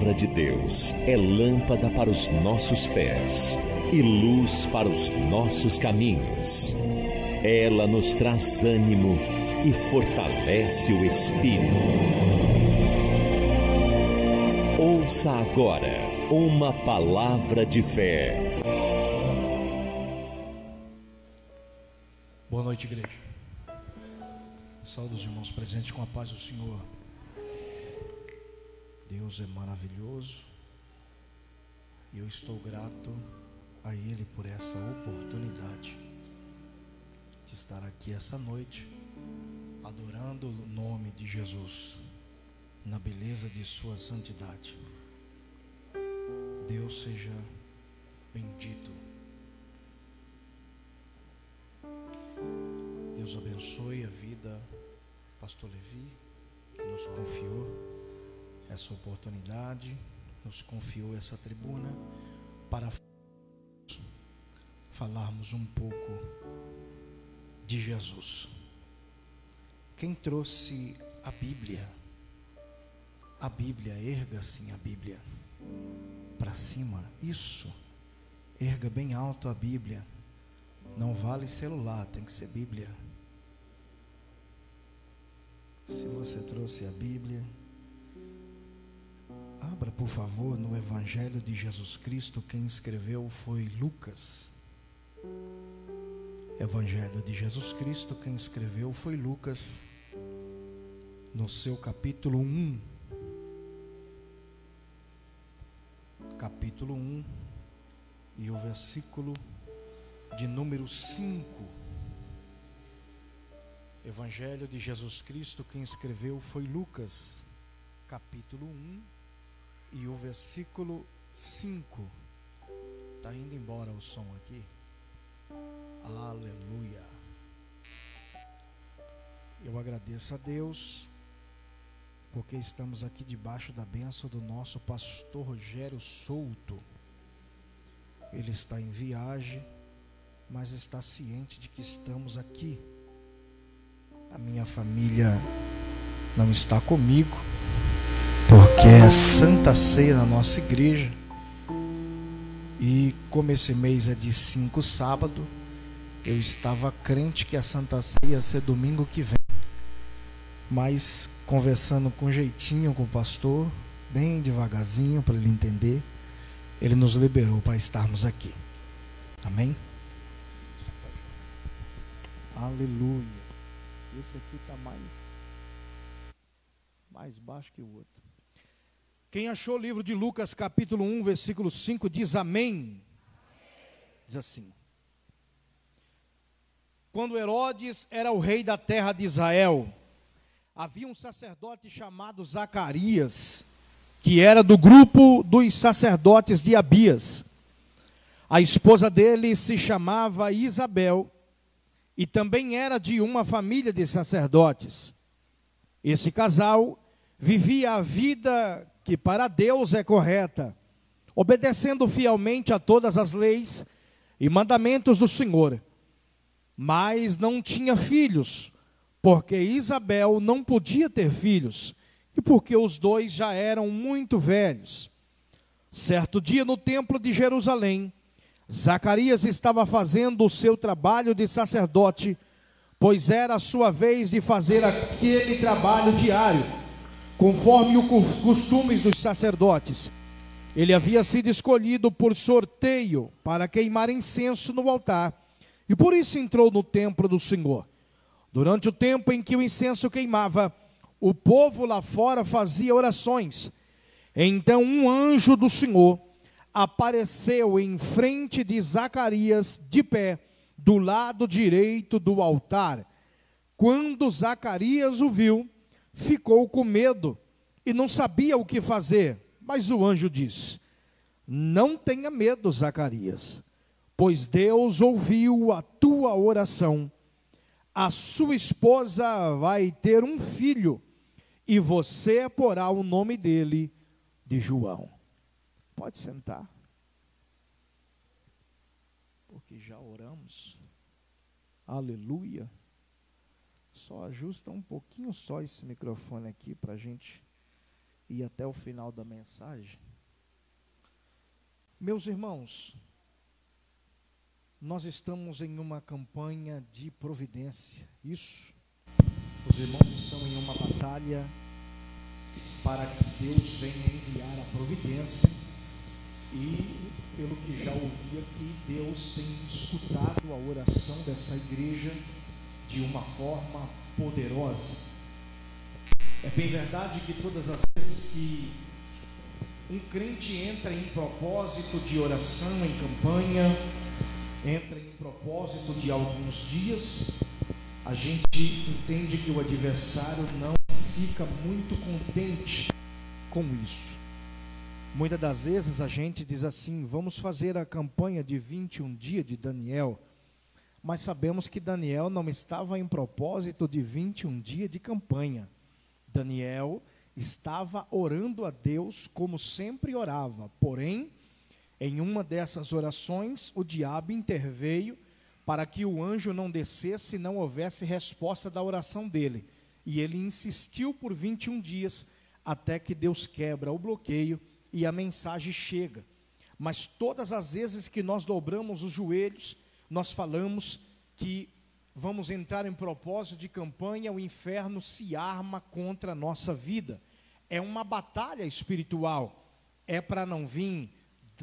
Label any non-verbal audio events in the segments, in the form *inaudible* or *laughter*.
palavra de Deus é lâmpada para os nossos pés e luz para os nossos caminhos. Ela nos traz ânimo e fortalece o espírito. Ouça agora uma palavra de fé. Boa noite, igreja. Saúde os irmãos presentes com a paz do Senhor. Deus é maravilhoso e eu estou grato a Ele por essa oportunidade de estar aqui essa noite, adorando o nome de Jesus, na beleza de Sua santidade. Deus seja bendito. Deus abençoe a vida Pastor Levi, que nos confiou essa oportunidade, nos confiou essa tribuna para falarmos um pouco de Jesus. Quem trouxe a Bíblia? A Bíblia, erga assim a Bíblia para cima, isso. Erga bem alto a Bíblia. Não vale celular, tem que ser Bíblia. Se você trouxe a Bíblia, Abra, por favor, no Evangelho de Jesus Cristo. Quem escreveu foi Lucas. Evangelho de Jesus Cristo, quem escreveu foi Lucas, no seu capítulo 1. Capítulo 1 e o versículo de número 5. Evangelho de Jesus Cristo, quem escreveu foi Lucas, capítulo 1 e o versículo 5. Está indo embora o som aqui. Aleluia. Eu agradeço a Deus, porque estamos aqui debaixo da bênção do nosso pastor Rogério Souto. Ele está em viagem, mas está ciente de que estamos aqui. A minha família não está comigo, porque é Santa Ceia na nossa igreja. E como esse mês é de cinco sábado, eu estava crente que a Santa Ceia ia ser domingo que vem. Mas conversando com jeitinho com o pastor, bem devagarzinho para ele entender, ele nos liberou para estarmos aqui. Amém? Aleluia. Esse aqui está mais mais baixo que o outro. Quem achou o livro de Lucas, capítulo 1, versículo 5, diz amém. Diz assim: Quando Herodes era o rei da terra de Israel, havia um sacerdote chamado Zacarias, que era do grupo dos sacerdotes de Abias. A esposa dele se chamava Isabel e também era de uma família de sacerdotes. Esse casal vivia a vida que para Deus é correta, obedecendo fielmente a todas as leis e mandamentos do Senhor. Mas não tinha filhos, porque Isabel não podia ter filhos, e porque os dois já eram muito velhos. Certo dia no templo de Jerusalém, Zacarias estava fazendo o seu trabalho de sacerdote, pois era a sua vez de fazer aquele trabalho diário conforme os costumes dos sacerdotes. Ele havia sido escolhido por sorteio para queimar incenso no altar, e por isso entrou no templo do Senhor. Durante o tempo em que o incenso queimava, o povo lá fora fazia orações. Então um anjo do Senhor apareceu em frente de Zacarias, de pé, do lado direito do altar. Quando Zacarias o viu, ficou com medo e não sabia o que fazer. Mas o anjo disse: Não tenha medo, Zacarias, pois Deus ouviu a tua oração. A sua esposa vai ter um filho, e você porá o nome dele de João. Pode sentar. Porque já oramos. Aleluia. Só ajusta um pouquinho só esse microfone aqui para a gente ir até o final da mensagem. Meus irmãos, nós estamos em uma campanha de providência. Isso. Os irmãos estão em uma batalha para que Deus venha enviar a providência. E, pelo que já ouvi aqui, Deus tem escutado a oração dessa igreja de uma forma poderosa. É bem verdade que todas as vezes que um crente entra em propósito de oração, em campanha, entra em propósito de alguns dias, a gente entende que o adversário não fica muito contente com isso. Muitas das vezes a gente diz assim: vamos fazer a campanha de 21 dias de Daniel, mas sabemos que Daniel não estava em propósito de 21 dias de campanha. Daniel estava orando a Deus como sempre orava, porém em uma dessas orações, o diabo interveio para que o anjo não descesse e não houvesse resposta da oração dele. E ele insistiu por 21 dias até que Deus quebra o bloqueio e a mensagem chega. Mas todas as vezes que nós dobramos os joelhos, nós falamos que vamos entrar em propósito de campanha, o inferno se arma contra a nossa vida. É uma batalha espiritual. É para não vir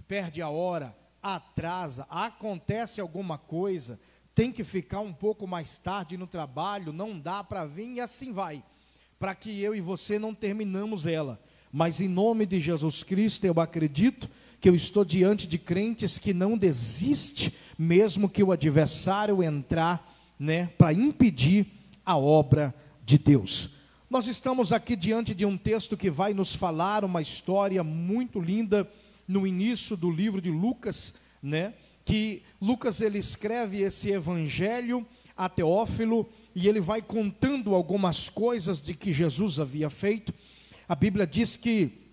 perde a hora, atrasa, acontece alguma coisa, tem que ficar um pouco mais tarde no trabalho, não dá para vir e assim vai, para que eu e você não terminamos ela. Mas em nome de Jesus Cristo, eu acredito que eu estou diante de crentes que não desiste, mesmo que o adversário entrar, né, para impedir a obra de Deus. Nós estamos aqui diante de um texto que vai nos falar uma história muito linda no início do livro de Lucas, né? Que Lucas ele escreve esse evangelho a Teófilo e ele vai contando algumas coisas de que Jesus havia feito. A Bíblia diz que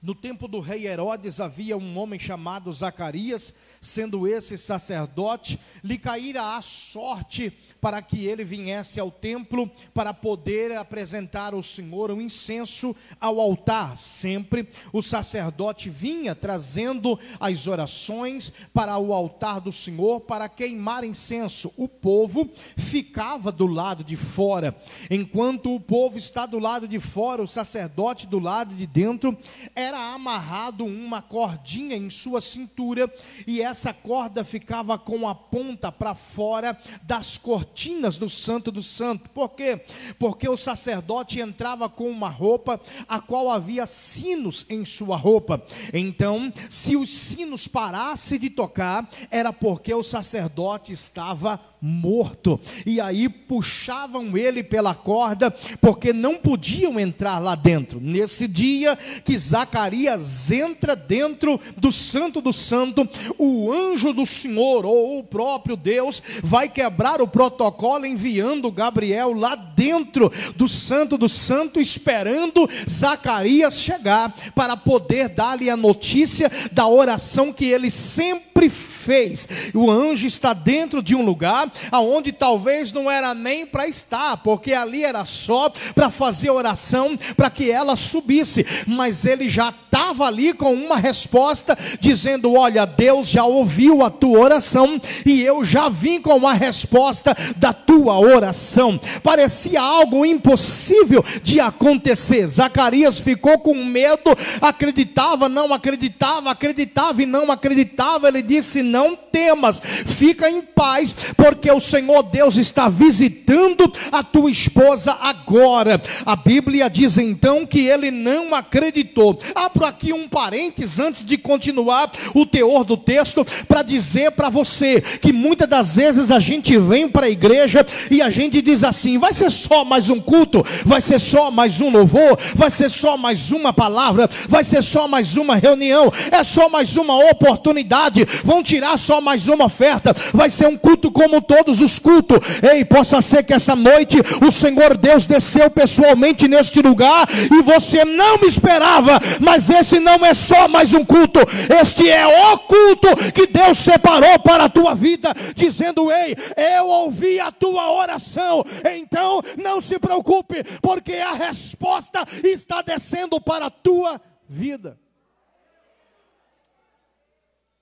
no tempo do rei Herodes havia um homem chamado Zacarias, sendo esse sacerdote, lhe caíra a sorte para que ele viesse ao templo para poder apresentar ao Senhor um incenso ao altar. Sempre o sacerdote vinha trazendo as orações para o altar do Senhor para queimar incenso. O povo ficava do lado de fora. Enquanto o povo está do lado de fora, o sacerdote do lado de dentro, era amarrado uma cordinha em sua cintura e essa corda ficava com a ponta para fora das cortinas do Santo do Santo. Por quê? Porque o sacerdote entrava com uma roupa a qual havia sinos em sua roupa. Então, se os sinos parassem de tocar, era porque o sacerdote estava morto. E aí puxavam ele pela corda, porque não podiam entrar lá dentro. Nesse dia que Zacarias entra dentro do Santo do Santo, o anjo do Senhor, ou o próprio Deus, vai quebrar o protocolo enviando Gabriel lá dentro do Santo do Santo, esperando Zacarias chegar para poder dar-lhe a notícia da oração que ele sempre fez fez. O anjo está dentro de um lugar aonde talvez não era nem para estar, porque ali era só para fazer oração para que ela subisse, mas ele já estava ali com uma resposta dizendo: "Olha, Deus já ouviu a tua oração e eu já vim com a resposta da tua oração". Parecia algo impossível de acontecer. Zacarias ficou com medo, acreditava, não acreditava, acreditava e não acreditava. Ele disse: "Não temas, fica em paz, porque o Senhor Deus está visitando a tua esposa agora. A Bíblia diz então que ele não acreditou. Abro aqui um parênteses antes de continuar o teor do texto, para dizer para você que muitas das vezes a gente vem para a igreja e a gente diz assim: vai ser só mais um culto, vai ser só mais um louvor, vai ser só mais uma palavra, vai ser só mais uma reunião, é só mais uma oportunidade, vão tirar só mais uma oferta, vai ser um culto como todos os cultos. Ei, possa ser que essa noite o Senhor Deus desceu pessoalmente neste lugar e você não me esperava, mas esse não é só mais um culto, este é o culto que Deus separou para a tua vida, dizendo: Ei, eu ouvi a tua oração, então não se preocupe, porque a resposta está descendo para a tua vida.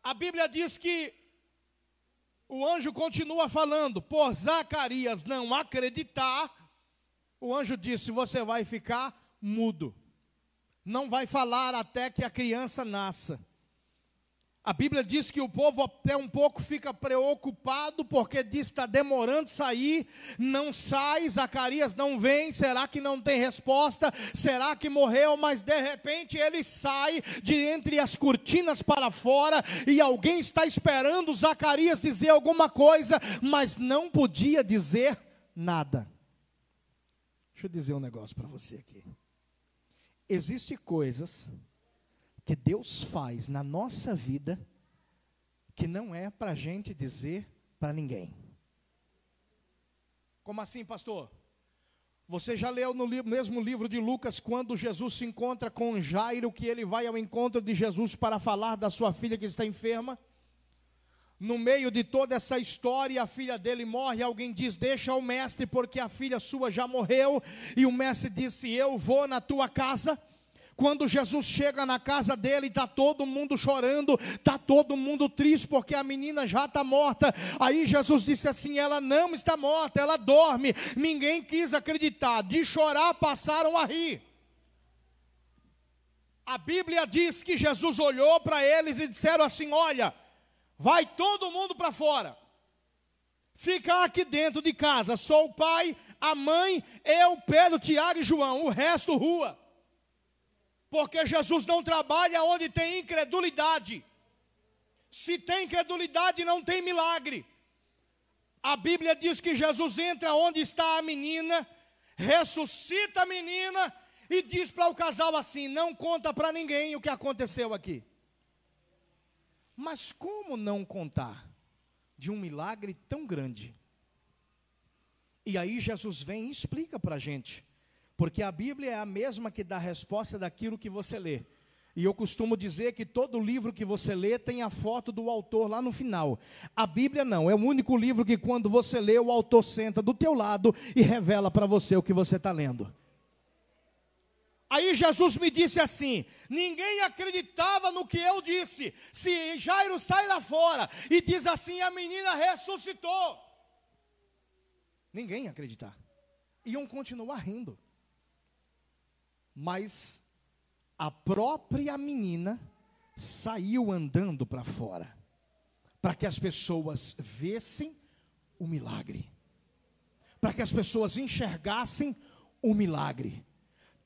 A Bíblia diz que o anjo continua falando, por Zacarias não acreditar, o anjo disse: Você vai ficar mudo, não vai falar até que a criança nasça. A Bíblia diz que o povo até um pouco fica preocupado, porque diz está demorando sair, não sai, Zacarias não vem, será que não tem resposta? Será que morreu? Mas de repente ele sai de entre as cortinas para fora e alguém está esperando Zacarias dizer alguma coisa, mas não podia dizer nada. Deixa eu dizer um negócio para você aqui. Existem coisas que Deus faz na nossa vida que não é para a gente dizer para ninguém. Como assim, pastor? Você já leu no mesmo livro de Lucas, quando Jesus se encontra com Jairo, que ele vai ao encontro de Jesus para falar da sua filha que está enferma? No meio de toda essa história, a filha dele morre. Alguém diz: Deixa o mestre, porque a filha sua já morreu. E o mestre disse: Eu vou na tua casa. Quando Jesus chega na casa dele, está todo mundo chorando, está todo mundo triste, porque a menina já está morta. Aí Jesus disse assim: ela não está morta, ela dorme. Ninguém quis acreditar, de chorar passaram a rir. A Bíblia diz que Jesus olhou para eles e disseram assim: Olha, vai todo mundo para fora, fica aqui dentro de casa, só o pai, a mãe, eu, Pedro, Tiago e João, o resto rua. Porque Jesus não trabalha onde tem incredulidade. Se tem incredulidade, não tem milagre. A Bíblia diz que Jesus entra onde está a menina, ressuscita a menina e diz para o casal assim: não conta para ninguém o que aconteceu aqui. Mas como não contar de um milagre tão grande? E aí Jesus vem e explica para a gente. Porque a Bíblia é a mesma que dá resposta daquilo que você lê. E eu costumo dizer que todo livro que você lê tem a foto do autor lá no final. A Bíblia não, é o único livro que quando você lê, o autor senta do teu lado e revela para você o que você está lendo. Aí Jesus me disse assim: ninguém acreditava no que eu disse. Se Jairo sai lá fora e diz assim: a menina ressuscitou. Ninguém ia acreditar. Iam continuar rindo. Mas a própria menina saiu andando para fora, para que as pessoas vissem o milagre, para que as pessoas enxergassem o milagre.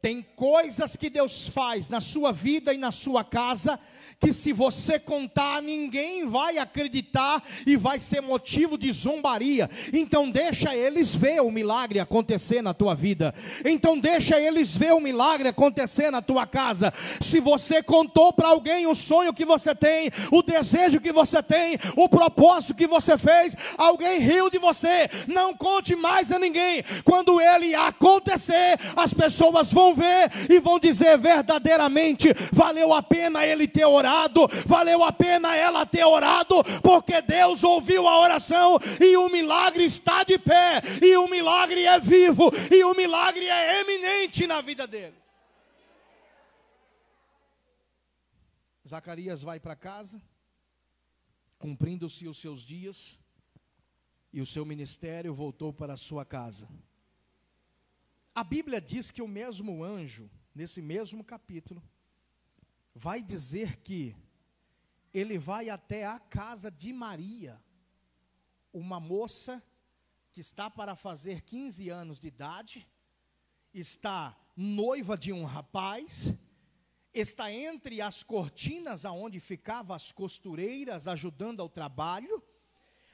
Tem coisas que Deus faz na sua vida e na sua casa que se você contar ninguém vai acreditar e vai ser motivo de zombaria. Então deixa eles ver o milagre acontecer na tua vida. Então deixa eles ver o milagre acontecer na tua casa. Se você contou para alguém o sonho que você tem, o desejo que você tem, o propósito que você fez, alguém riu de você. Não conte mais a ninguém. Quando ele acontecer, as pessoas vão ver e vão dizer verdadeiramente: valeu a pena ele ter orado, valeu a pena ela ter orado, porque Deus ouviu a oração e o milagre está de pé, e o milagre é vivo, e o milagre é eminente na vida deles. Zacarias vai para casa, cumprindo-se os seus dias, e o seu ministério voltou para a sua casa. A Bíblia diz que o mesmo anjo, nesse mesmo capítulo, vai dizer que ele vai até a casa de Maria, uma moça que está para fazer 15 anos de idade, está noiva de um rapaz, está entre as cortinas aonde ficavam as costureiras ajudando ao trabalho,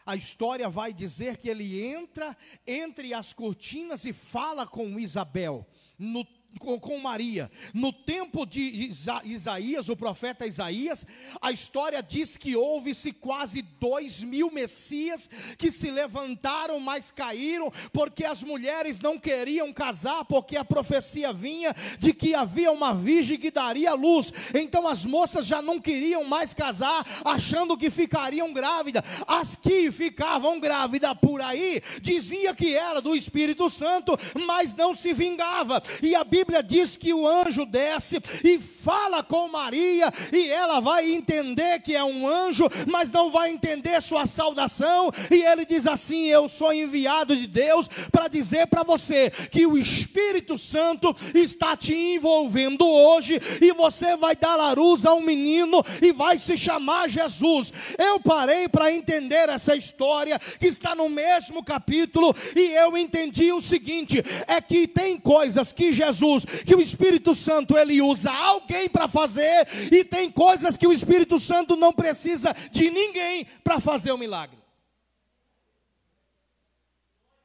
a história vai dizer que ele entra entre as cortinas e fala com Isabel. No com, com Maria. No tempo de Isa, Isaías, o profeta Isaías, a história diz que houve-se quase dois mil Messias que se levantaram, mas caíram, porque as mulheres não queriam casar, porque a profecia vinha de que havia uma virgem que daria luz. Então as moças já não queriam mais casar, achando que ficariam grávidas. As que ficavam grávidas por aí, dizia que era do Espírito Santo, mas não se vingava. E a Bíblia diz que o anjo desce e fala com Maria, e ela vai entender que é um anjo, mas não vai entender sua saudação. E ele diz assim: Eu sou enviado de Deus para dizer para você que o Espírito Santo está te envolvendo hoje, e você vai dar a luz a um menino e vai se chamar Jesus. Eu parei para entender essa história que está no mesmo capítulo, e eu entendi o seguinte: é que tem coisas que Jesus, que o Espírito Santo ele usa alguém para fazer, e tem coisas que o Espírito Santo não precisa de ninguém para fazer o milagre.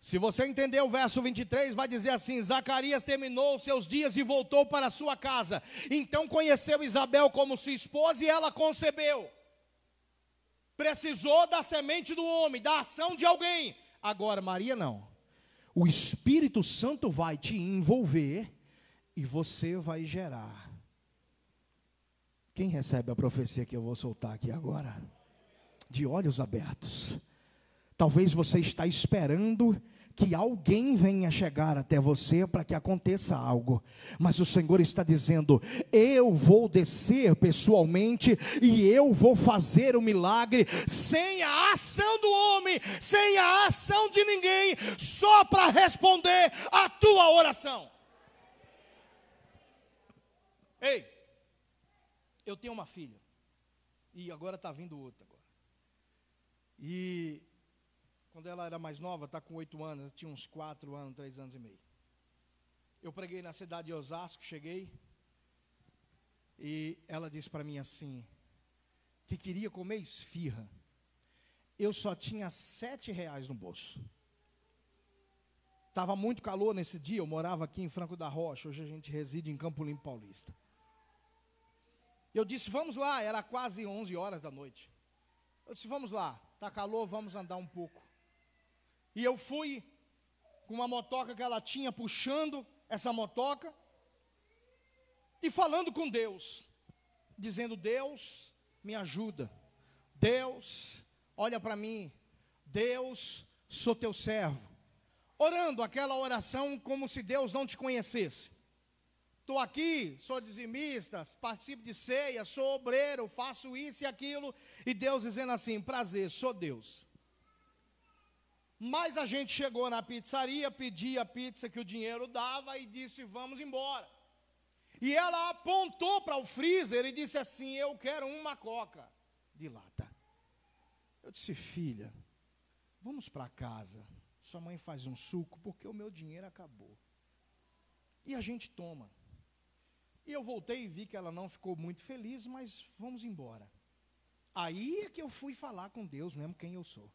Se você entender o verso 23, vai dizer assim: Zacarias terminou seus dias e voltou para sua casa. Então conheceu Isabel como sua esposa e ela concebeu. Precisou da semente do homem, da ação de alguém. Agora, Maria não. O Espírito Santo vai te envolver e você vai gerar. Quem recebe a profecia que eu vou soltar aqui agora? De olhos abertos. Talvez você está esperando que alguém venha chegar até você para que aconteça algo. Mas o Senhor está dizendo: eu vou descer pessoalmente e eu vou fazer o milagre sem a ação do homem, sem a ação de ninguém, só para responder a tua oração. Ei, eu tenho uma filha e agora está vindo outra agora. E quando ela era mais nova, está com oito anos, tinha uns quatro anos, três anos e meio. Eu preguei na cidade de Osasco, cheguei, e ela disse para mim assim, que queria comer esfirra. Eu só tinha sete reais no bolso. Estava muito calor nesse dia, eu morava aqui em Franco da Rocha, hoje a gente reside em Campo Limpo Paulista. Eu disse, vamos lá, era quase 11 horas da noite. Eu disse, vamos lá, está calor, vamos andar um pouco. E eu fui com uma motoca que ela tinha, puxando essa motoca e falando com Deus, dizendo: Deus, me ajuda. Deus, olha para mim. Deus, sou teu servo. Orando aquela oração como se Deus não te conhecesse. Estou aqui, sou dizimista, participo de ceia, sou obreiro, faço isso e aquilo. E Deus dizendo assim: prazer, sou Deus. Mas a gente chegou na pizzaria, pedia a pizza que o dinheiro dava e disse: Vamos embora. E ela apontou para o freezer e disse assim: Eu quero uma coca de lata. Eu disse: Filha, vamos para casa. Sua mãe faz um suco porque o meu dinheiro acabou. E a gente toma. E eu voltei e vi que ela não ficou muito feliz, mas vamos embora. Aí é que eu fui falar com Deus mesmo quem eu sou.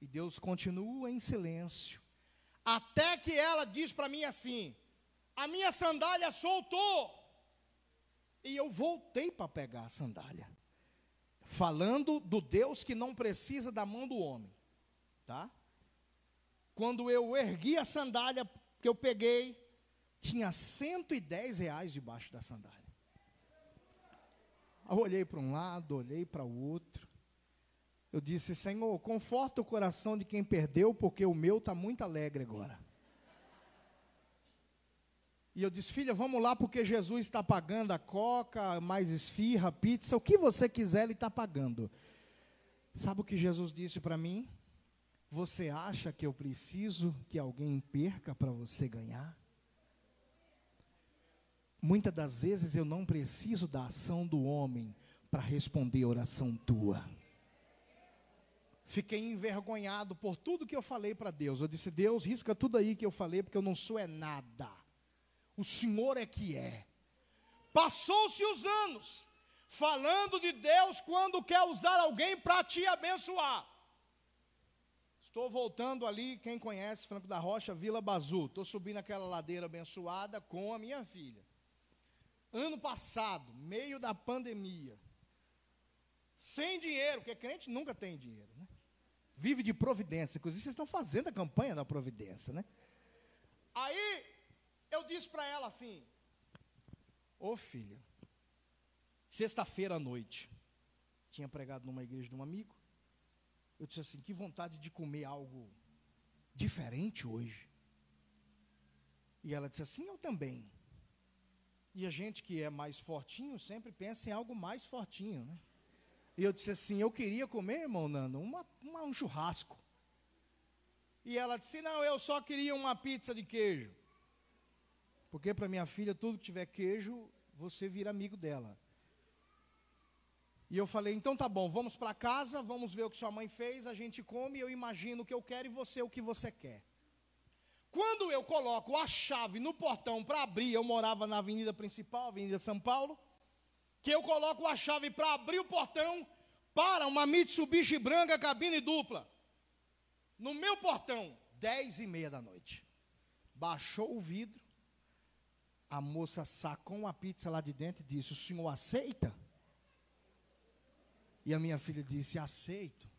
E Deus continua em silêncio. Até que ela diz para mim assim: a minha sandália soltou. E eu voltei para pegar a sandália. Falando do Deus que não precisa da mão do homem. Tá? Quando eu ergui a sandália que eu peguei, tinha 110 reais debaixo da sandália. Eu olhei para um lado, olhei para o outro. Eu disse, Senhor, conforta o coração de quem perdeu, porque o meu está muito alegre agora. E eu disse, filha, vamos lá, porque Jesus está pagando a coca, mais esfirra, pizza, o que você quiser, Ele está pagando. Sabe o que Jesus disse para mim? Você acha que eu preciso que alguém perca para você ganhar? Muitas das vezes eu não preciso da ação do homem para responder a oração tua. Fiquei envergonhado por tudo que eu falei para Deus. Eu disse: Deus, risca tudo aí que eu falei, porque eu não sou é nada. O Senhor é que é. Passou-se os anos falando de Deus quando quer usar alguém para te abençoar. Estou voltando ali, quem conhece Franco da Rocha, Vila Bazu. Estou subindo aquela ladeira abençoada com a minha filha. Ano passado, meio da pandemia, sem dinheiro, porque crente nunca tem dinheiro, né? Vive de providência. Inclusive, vocês estão fazendo a campanha da providência, né? Aí, eu disse para ela assim: Ô filha, sexta-feira à noite, tinha pregado numa igreja de um amigo. Eu disse assim: que vontade de comer algo diferente hoje. E ela disse assim: eu também. E a gente que é mais fortinho sempre pensa em algo mais fortinho, né? E eu disse assim: eu queria comer, irmão Nando, uma, uma, um churrasco. E ela disse: não, eu só queria uma pizza de queijo. Porque para minha filha, tudo que tiver queijo, você vira amigo dela. E eu falei, então tá bom, vamos para casa, vamos ver o que sua mãe fez, a gente come, eu imagino o que eu quero e você o que você quer. Quando eu coloco a chave no portão para abrir, eu morava na avenida principal, Avenida São Paulo, que eu coloco a chave para abrir o portão para uma Mitsubishi branca cabine dupla. No meu portão, dez e meia da noite. Baixou o vidro, a moça sacou uma pizza lá de dentro e disse: O senhor aceita? E a minha filha disse: Aceito.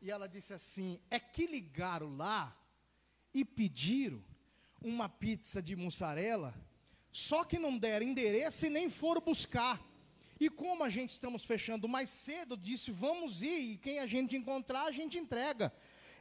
E ela disse assim: É que ligaram lá e pediram uma pizza de mussarela, só que não deram endereço e nem foram buscar. E como a gente estamos fechando mais cedo, disse: Vamos ir, e quem a gente encontrar, a gente entrega.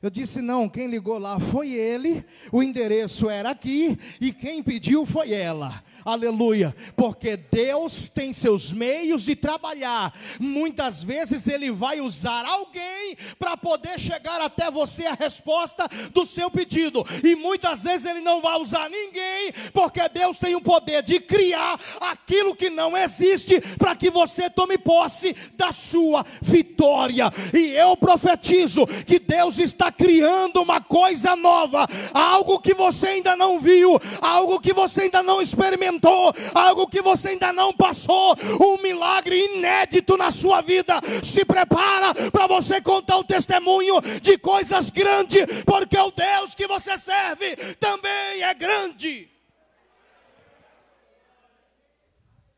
Eu disse: não, quem ligou lá foi ele, o endereço era aqui, e quem pediu foi ela. Aleluia, porque Deus tem seus meios de trabalhar. Muitas vezes Ele vai usar alguém para poder chegar até você a resposta do seu pedido, e muitas vezes Ele não vai usar ninguém, porque Deus tem o poder de criar aquilo que não existe, para que você tome posse da sua vitória. E eu profetizo que Deus está está criando uma coisa nova, algo que você ainda não viu, algo que você ainda não experimentou, algo que você ainda não passou, um milagre inédito na sua vida. Se prepara para você contar um testemunho de coisas grandes, porque o Deus que você serve também é grande.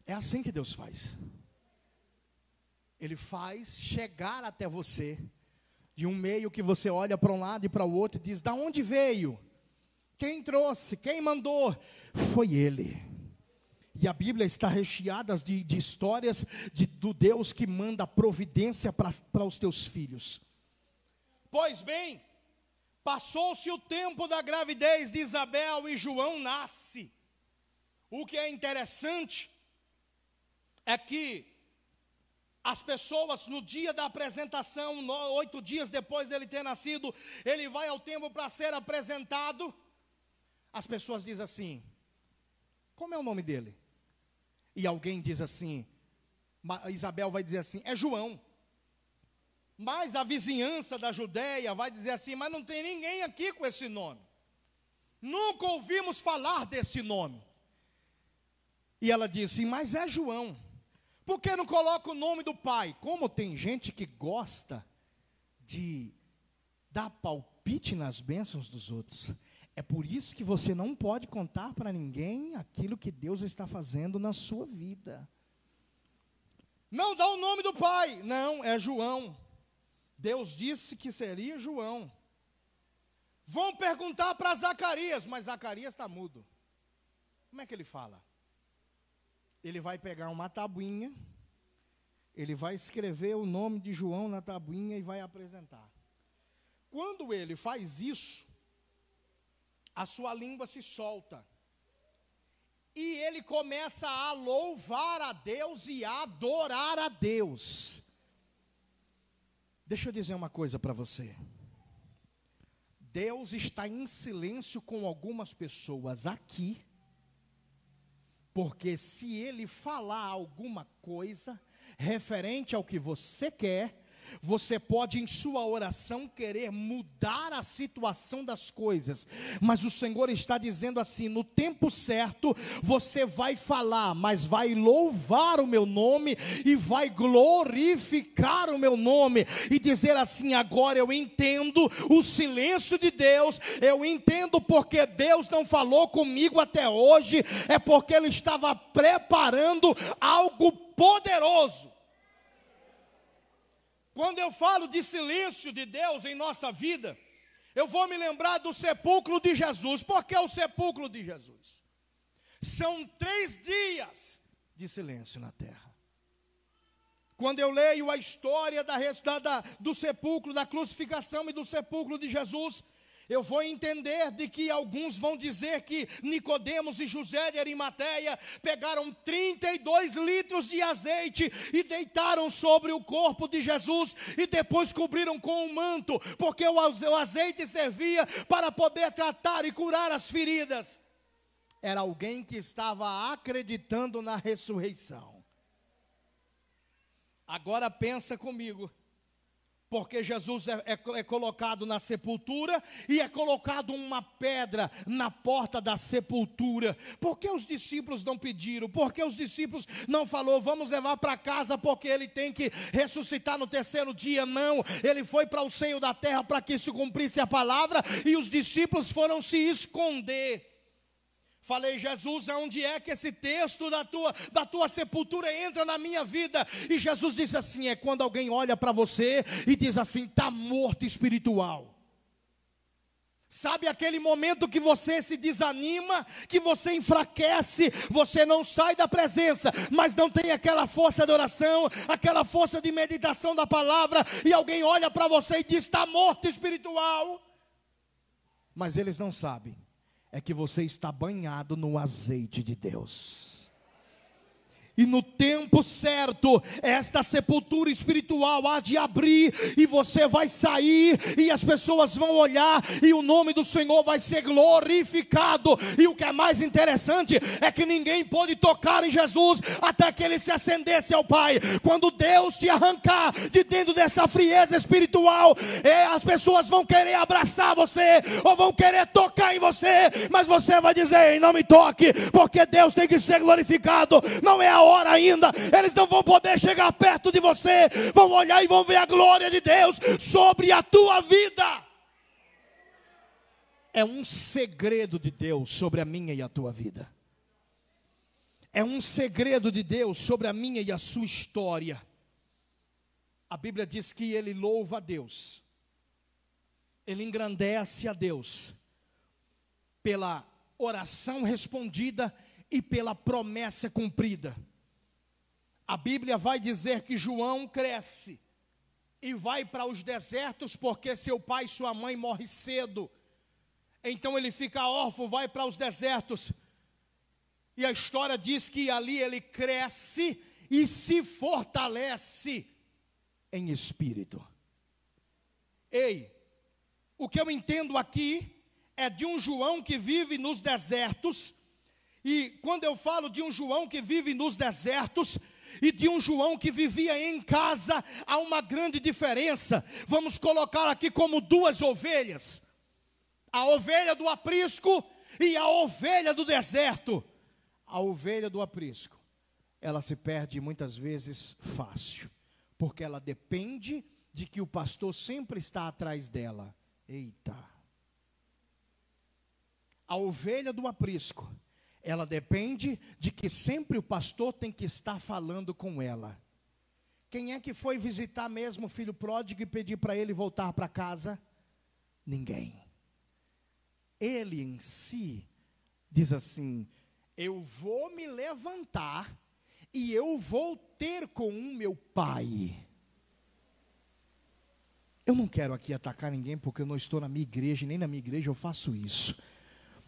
É assim que Deus faz. Ele faz chegar até você de um meio que você olha para um lado e para o outro e diz: da onde veio? Quem trouxe? Quem mandou? Foi Ele. E a Bíblia está recheada de, de histórias de, do Deus que manda providência para os teus filhos. Pois bem, passou-se o tempo da gravidez de Isabel e João nasce. O que é interessante é que as pessoas, no dia da apresentação, oito dias depois dele ter nascido, ele vai ao templo para ser apresentado. As pessoas dizem assim: Como é o nome dele? E alguém diz assim: Isabel vai dizer assim: É João. Mas a vizinhança da Judéia vai dizer assim: Mas não tem ninguém aqui com esse nome. Nunca ouvimos falar desse nome. E ela disse: Mas é João. Por que não coloca o nome do pai? Como tem gente que gosta de dar palpite nas bênçãos dos outros. É por isso que você não pode contar para ninguém aquilo que Deus está fazendo na sua vida. Não dá o nome do pai. Não, é João. Deus disse que seria João. Vão perguntar para Zacarias, mas Zacarias está mudo. Como é que ele fala? Ele vai pegar uma tabuinha, ele vai escrever o nome de João na tabuinha e vai apresentar. Quando ele faz isso, a sua língua se solta. E ele começa a louvar a Deus e a adorar a Deus. Deixa eu dizer uma coisa para você. Deus está em silêncio com algumas pessoas aqui porque se ele falar alguma coisa referente ao que você quer, Você pode, em sua oração, querer mudar a situação das coisas, mas o Senhor está dizendo assim: no tempo certo, você vai falar, mas vai louvar o meu nome e vai glorificar o meu nome e dizer assim: agora eu entendo o silêncio de Deus, eu entendo porque Deus não falou comigo até hoje, é porque Ele estava preparando algo poderoso. Quando eu falo de silêncio de Deus em nossa vida, eu vou me lembrar do sepulcro de Jesus. Por que o sepulcro de Jesus? São três dias de silêncio na terra. Quando eu leio a história da, da, do sepulcro, da crucificação e do sepulcro de Jesus, eu vou entender de que alguns vão dizer que Nicodemos e José de Arimateia pegaram 32 litros de azeite e deitaram sobre o corpo de Jesus e depois cobriram com um manto, porque o azeite servia para poder tratar e curar as feridas. Era alguém que estava acreditando na ressurreição. Agora pensa comigo porque Jesus é, é, é, colocado na sepultura e é colocado uma pedra na porta da sepultura. Por que os discípulos não pediram? Por que os discípulos não falou, vamos levar para casa porque ele tem que ressuscitar no terceiro dia? Não, ele foi para o seio da terra para que se cumprisse a palavra e os discípulos foram se esconder. Falei, Jesus, aonde é que esse texto da tua, da tua sepultura entra na minha vida? E Jesus disse assim: é quando alguém olha para você e diz assim, está morto espiritual. Sabe aquele momento que você se desanima, que você enfraquece, você não sai da presença, mas não tem aquela força de oração, aquela força de meditação da palavra, e alguém olha para você e diz: está morto espiritual. Mas eles não sabem é que você está banhado no azeite de Deus e no tempo certo, esta sepultura espiritual há de abrir, e você vai sair, e as pessoas vão olhar, e o nome do Senhor vai ser glorificado. E o que é mais interessante é que ninguém pôde tocar em Jesus até que ele se acendesse ao Pai. Quando Deus te arrancar de dentro dessa frieza espiritual, é, as pessoas vão querer abraçar você, ou vão querer tocar em você, mas você vai dizer: não me toque, porque Deus tem que ser glorificado, não é a hora ainda, eles não vão poder chegar perto de você, vão olhar e vão ver a glória de Deus sobre a tua vida. É um segredo de Deus sobre a minha e a tua vida. É um segredo de Deus sobre a minha e a sua história. A Bíblia diz que ele louva a Deus, ele engrandece a Deus pela oração respondida e pela promessa cumprida a Bíblia vai dizer que João cresce e vai para os desertos porque seu pai e sua mãe morrem cedo. Então ele fica órfão, vai para os desertos. E a história diz que ali ele cresce e se fortalece em espírito. Ei, o que eu entendo aqui é de um João que vive nos desertos. E quando eu falo de um João que vive nos desertos, e de um João que vivia em casa, há uma grande diferença. Vamos colocar aqui como duas ovelhas: a ovelha do aprisco e a ovelha do deserto. A ovelha do aprisco, ela se perde muitas vezes fácil, porque ela depende de que o pastor sempre está atrás dela. Eita! A ovelha do aprisco, ela depende de que sempre o pastor tem que estar falando com ela. Quem é que foi visitar mesmo o filho pródigo e pedir para ele voltar para casa? Ninguém. Ele em si diz assim: Eu vou me levantar e eu vou ter com o meu pai. Eu não quero aqui atacar ninguém porque eu não estou na minha igreja, nem na minha igreja eu faço isso.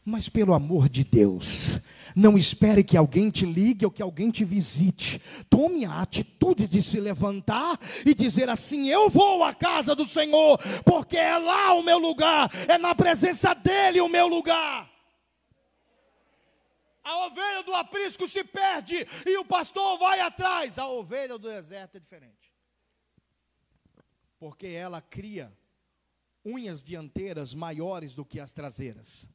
Mas pelo amor de Deus, não espere que alguém te ligue ou que alguém te visite. Tome a atitude de se levantar e dizer assim: Eu vou à casa do Senhor, porque é lá o meu lugar, é na presença dEle o meu lugar. A ovelha do aprisco se perde e o pastor vai atrás. A ovelha do deserto é diferente. porque ela cria unhas dianteiras maiores do que as traseiras.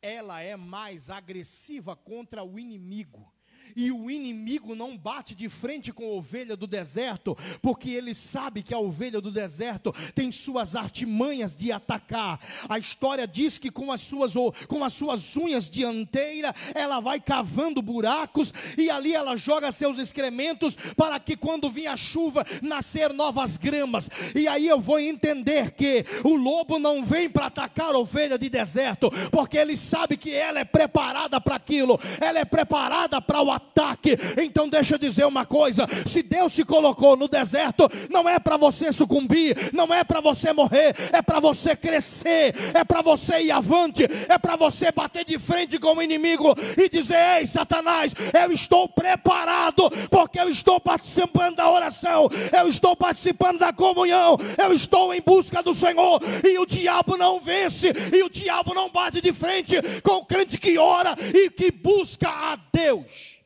Ela é mais agressiva contra o inimigo e o inimigo não bate de frente com a ovelha do deserto, porque ele sabe que a ovelha do deserto tem suas artimanhas de atacar. A história diz que com as suas, com as suas unhas dianteiras, ela vai cavando buracos e ali ela joga seus excrementos para que quando vir a chuva nascer novas gramas. E aí eu vou entender que o lobo não vem para atacar a ovelha de deserto, porque ele sabe que ela é preparada para aquilo, ela é preparada para o ataque. Então deixa eu dizer uma coisa: se Deus te colocou no deserto, não é para você sucumbir, não é para você morrer, é para você crescer, é para você ir avante, é para você bater de frente com o inimigo e dizer: Ei, Satanás, eu estou preparado, porque eu estou participando da oração, eu estou participando da comunhão, eu estou em busca do Senhor, e o diabo não vence, e o diabo não bate de frente com o crente que ora e que busca a Deus.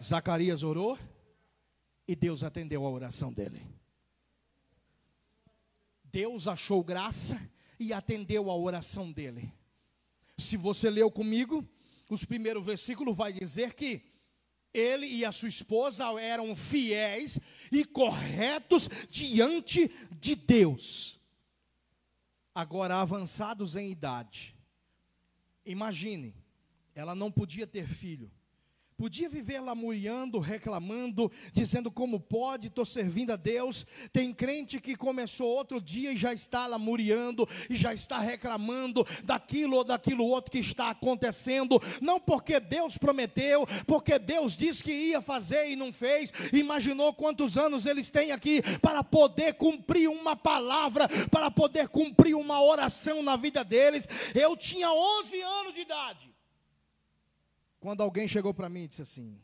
Zacarias orou e Deus atendeu a oração dele. Deus achou graça e atendeu a oração dele. Se você leu comigo, os primeiros versículos vai dizer que ele e a sua esposa eram fiéis e corretos diante de Deus. Agora avançados em idade. Imagine, ela não podia ter filho. Podia viver lamuriando, reclamando, dizendo como pode, estou servindo a Deus. Tem crente que começou outro dia e já está lamuriando, e já está reclamando daquilo ou daquilo outro que está acontecendo. Não porque Deus prometeu, porque Deus disse que ia fazer e não fez. Imaginou quantos anos eles têm aqui para poder cumprir uma palavra, para poder cumprir uma oração na vida deles. Eu tinha 11 anos de idade. Quando alguém chegou para mim e disse assim: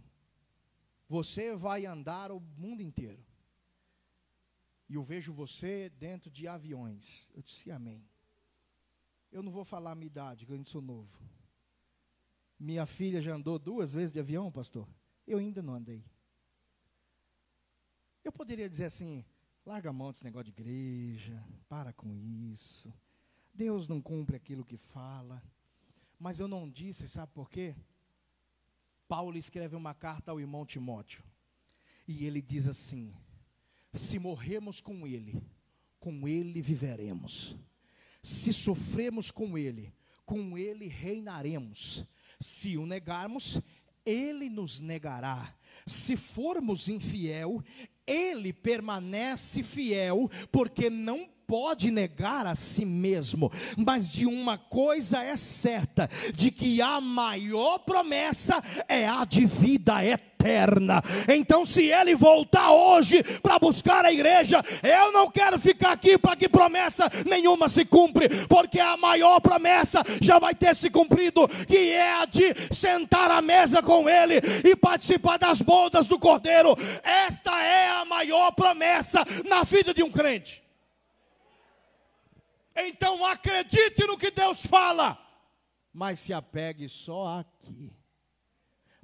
Você vai andar o mundo inteiro. E eu vejo você dentro de aviões. Eu disse amém. Eu não vou falar a minha idade, que eu ainda sou novo. Minha filha já andou duas vezes de avião, pastor. Eu ainda não andei. Eu poderia dizer assim: larga a mão desse negócio de igreja, para com isso. Deus não cumpre aquilo que fala. Mas eu não disse, sabe por quê? Paulo escreve uma carta ao irmão Timóteo. E ele diz assim: Se morremos com ele, com ele viveremos. Se sofremos com ele, com ele reinaremos. Se o negarmos, ele nos negará. Se formos infiel, ele permanece fiel, porque não pode negar a si mesmo, mas de uma coisa é certa: de que a maior promessa é a de vida eterna. Então, se ele voltar hoje para buscar a igreja, eu não quero ficar aqui para que promessa nenhuma se cumpre, porque a maior promessa já vai ter se cumprido, que é a de sentar à mesa com ele e participar das bodas do Cordeiro. Esta é a maior promessa na vida de um crente. Então acredite no que Deus fala, mas se apegue só aqui.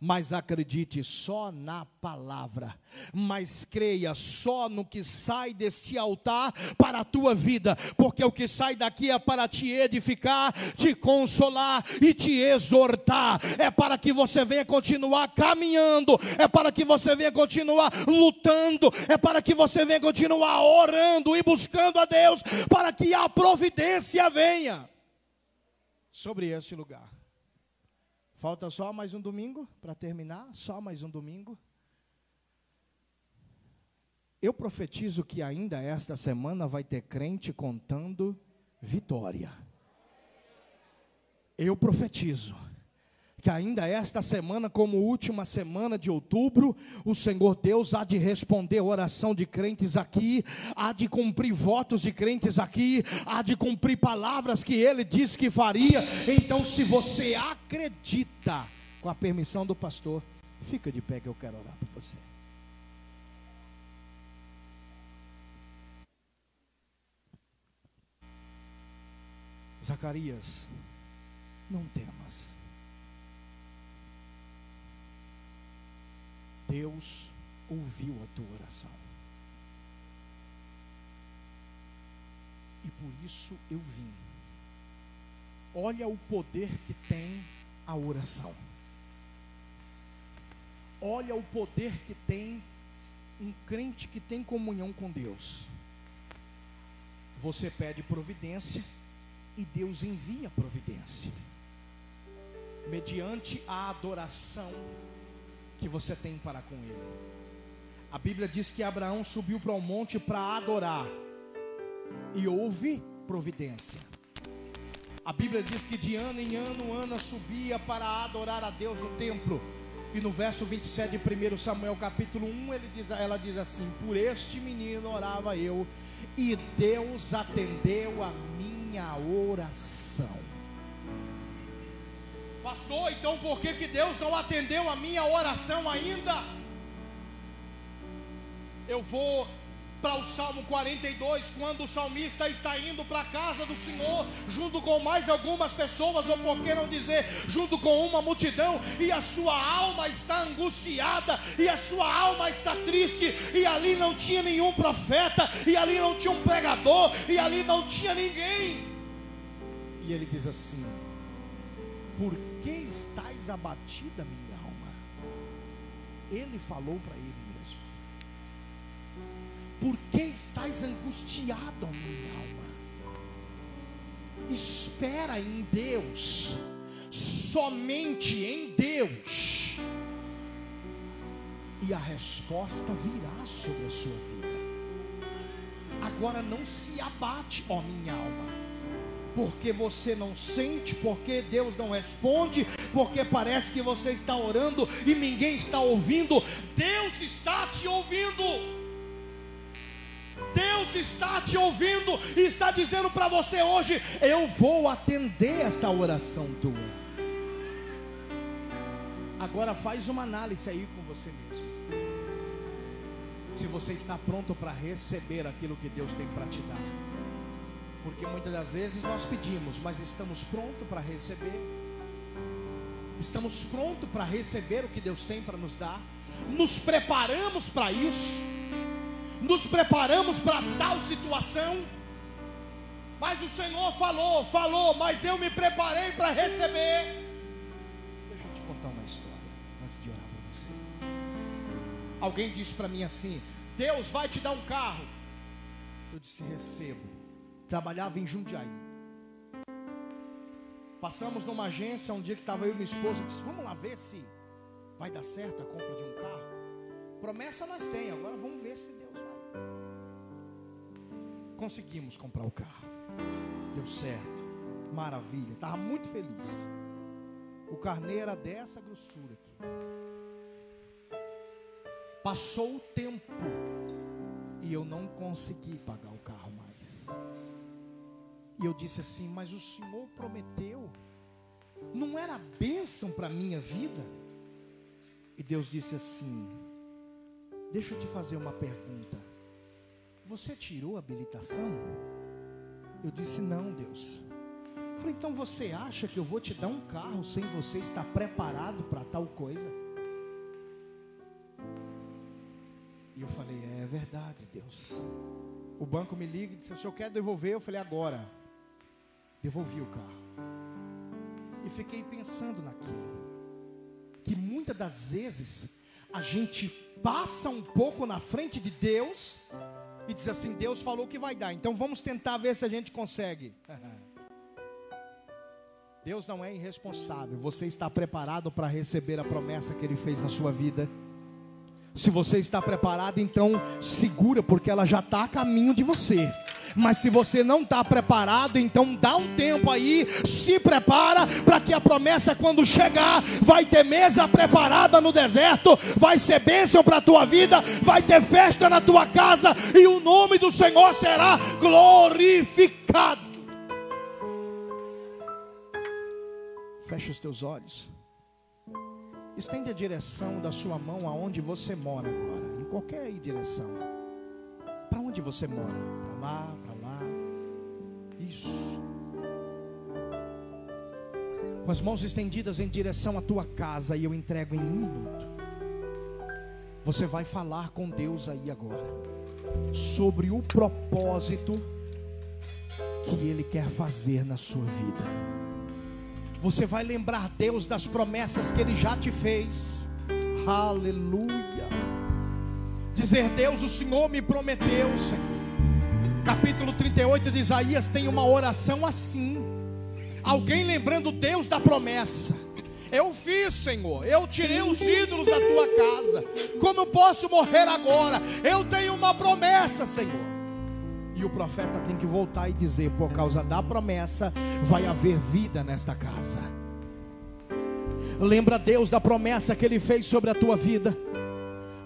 Mas acredite só na palavra, mas creia só no que sai desse altar para a tua vida, porque o que sai daqui é para te edificar, te consolar e te exortar, é para que você venha continuar caminhando, é para que você venha continuar lutando, é para que você venha continuar orando e buscando a Deus, para que a providência venha sobre esse lugar. Falta só mais um domingo para terminar, só mais um domingo. Eu profetizo que ainda esta semana vai ter crente contando vitória. Eu profetizo que ainda esta semana, como última semana de outubro, o Senhor Deus há de responder oração de crentes aqui, há de cumprir votos de crentes aqui, há de cumprir palavras que ele disse que faria. Então, se você acredita, com a permissão do pastor, fica de pé que eu quero orar por você. Zacarias, não temas. Deus ouviu a tua oração. E por isso eu vim. Olha o poder que tem a oração. Olha o poder que tem um crente que tem comunhão com Deus. Você pede providência e Deus envia providência. Mediante a adoração que você tem para com Ele. A Bíblia diz que Abraão subiu para o monte para adorar e houve providência. A Bíblia diz que de ano em ano Ana subia para adorar a Deus no templo. E no verso 27 de 1 Samuel capítulo 1, ele diz, ela diz assim: Por este menino orava eu, e Deus atendeu a minha oração. Pastor, então por que, que Deus não atendeu a minha oração ainda? Eu vou para o Salmo 42, quando o salmista está indo para a casa do Senhor, junto com mais algumas pessoas, ou por que não dizer, junto com uma multidão, e a sua alma está angustiada, e a sua alma está triste, e ali não tinha nenhum profeta, e ali não tinha um pregador, e ali não tinha ninguém. E ele diz assim: Por que estás abatida, minha alma? Ele falou para ele por que estás angustiado, minha alma? Espera em Deus, somente em Deus, e a resposta virá sobre a sua vida. Agora não se abate, ó minha alma, porque você não sente, porque Deus não responde, porque parece que você está orando e ninguém está ouvindo. Deus está te ouvindo. Deus está te ouvindo e está dizendo para você hoje: eu vou atender esta oração tua. Agora faz uma análise aí com você mesmo. Se você está pronto para receber aquilo que Deus tem para te dar. Porque muitas das vezes nós pedimos, mas estamos prontos para receber. Estamos prontos para receber o que Deus tem para nos dar. Nos preparamos para isso nos preparamos para tal situação. Mas o Senhor falou, falou, mas eu me preparei para receber. Deixa eu te contar uma história antes de orar para você. Alguém disse para mim assim: Deus vai te dar um carro. Eu disse: recebo. Trabalhava em Jundiaí. Passamos numa agência um dia que estava eu e minha esposa. Disse: vamos lá ver se vai dar certo a compra de um carro. Promessa nós temos, agora vamos ver se Deus vai. Conseguimos comprar o carro. Deu certo. Maravilha. Estava muito feliz. O carneiro era dessa grossura aqui. Passou o tempo e eu não consegui pagar. E eu disse assim: Mas o Senhor prometeu, não era bênção para a minha vida? E Deus disse assim: Deixa eu te fazer uma pergunta. Você tirou a habilitação? Eu disse: Não, Deus. Eu falei: Então você acha que eu vou te dar um carro sem você estar preparado para tal coisa? E eu falei: É verdade, Deus. O banco me liga e disse: O senhor quer devolver? Eu falei: Agora. Devolvi o carro. E fiquei pensando naquilo. Que muitas das vezes a gente passa um pouco na frente de Deus e diz assim: Deus falou que vai dar, então vamos tentar ver se a gente consegue. *laughs* Deus não é irresponsável, você está preparado para receber a promessa que Ele fez na sua vida. Se você está preparado, então segura, porque ela já está a caminho de você. Mas se você não está preparado, então dá um tempo aí, se prepara para que a promessa, quando chegar, vai ter mesa preparada no deserto, vai ser bênção para a tua vida, vai ter festa na tua casa, e o nome do Senhor será glorificado. Feche os teus olhos. Estende a direção da sua mão aonde você mora agora, em qualquer direção. Para onde você mora? Para lá, para lá. Isso. Com as mãos estendidas em direção à tua casa, e eu entrego em um minuto. Você vai falar com Deus aí agora sobre o propósito que Ele quer fazer na sua vida. Você vai lembrar Deus das promessas que Ele já te fez. Aleluia. Dizer, Deus, o Senhor me prometeu, Senhor. Capítulo 38 de Isaías tem uma oração assim. Alguém lembrando Deus da promessa. Eu fiz, Senhor. Eu tirei os ídolos da tua casa. Como eu posso morrer agora? Eu tenho uma promessa, Senhor. E o profeta tem que voltar e dizer: por causa da promessa, vai haver vida nesta casa. Lembra Deus da promessa que Ele fez sobre a tua vida.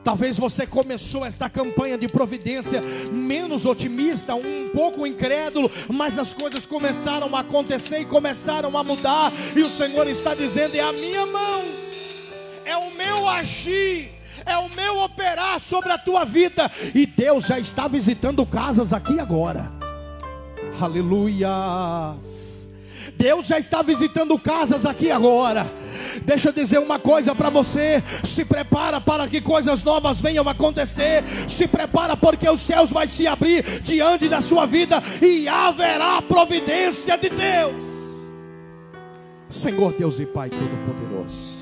Talvez você começou esta campanha de providência menos otimista, um pouco incrédulo, mas as coisas começaram a acontecer e começaram a mudar, e o Senhor está dizendo: é a minha mão, é o meu agir, é o meu operar sobre a tua vida, e Deus já está visitando casas aqui agora. Aleluias. Deus já está visitando casas aqui agora. Deixa eu dizer uma coisa para você: se prepara para que coisas novas venham acontecer. Se prepara porque os céus vai se abrir diante da sua vida e haverá providência de Deus. Senhor Deus e Pai Todo-Poderoso.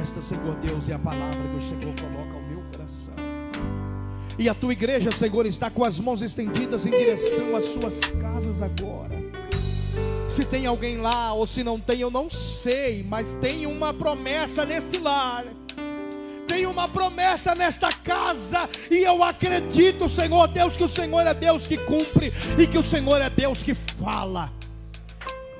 Esta, Senhor Deus, é a palavra que o Senhor coloca ao meu coração. E a tua igreja, Senhor, está com as mãos estendidas em direção às suas casas agora. Se tem alguém lá ou se não tem, eu não sei, mas tem uma promessa neste lar. Tem uma promessa nesta casa, e eu acredito, Senhor Deus, que o Senhor é Deus que cumpre e que o Senhor é Deus que fala.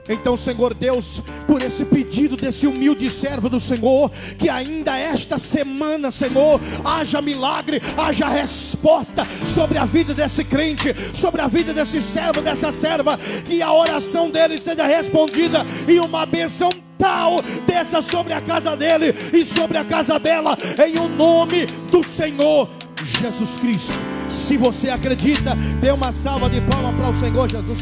Então, Senhor Deus, por esse pedido desse humilde servo do Senhor, que ainda esta semana, Senhor, haja milagre, haja resposta sobre a vida desse crente, sobre a vida desse servo, dessa serva, que a oração dele seja respondida e uma benção tal desça sobre a casa dele e sobre a casa dela, em o nome do Senhor Jesus Cristo. Se você acredita, dê uma salva de palmas para o Senhor Jesus.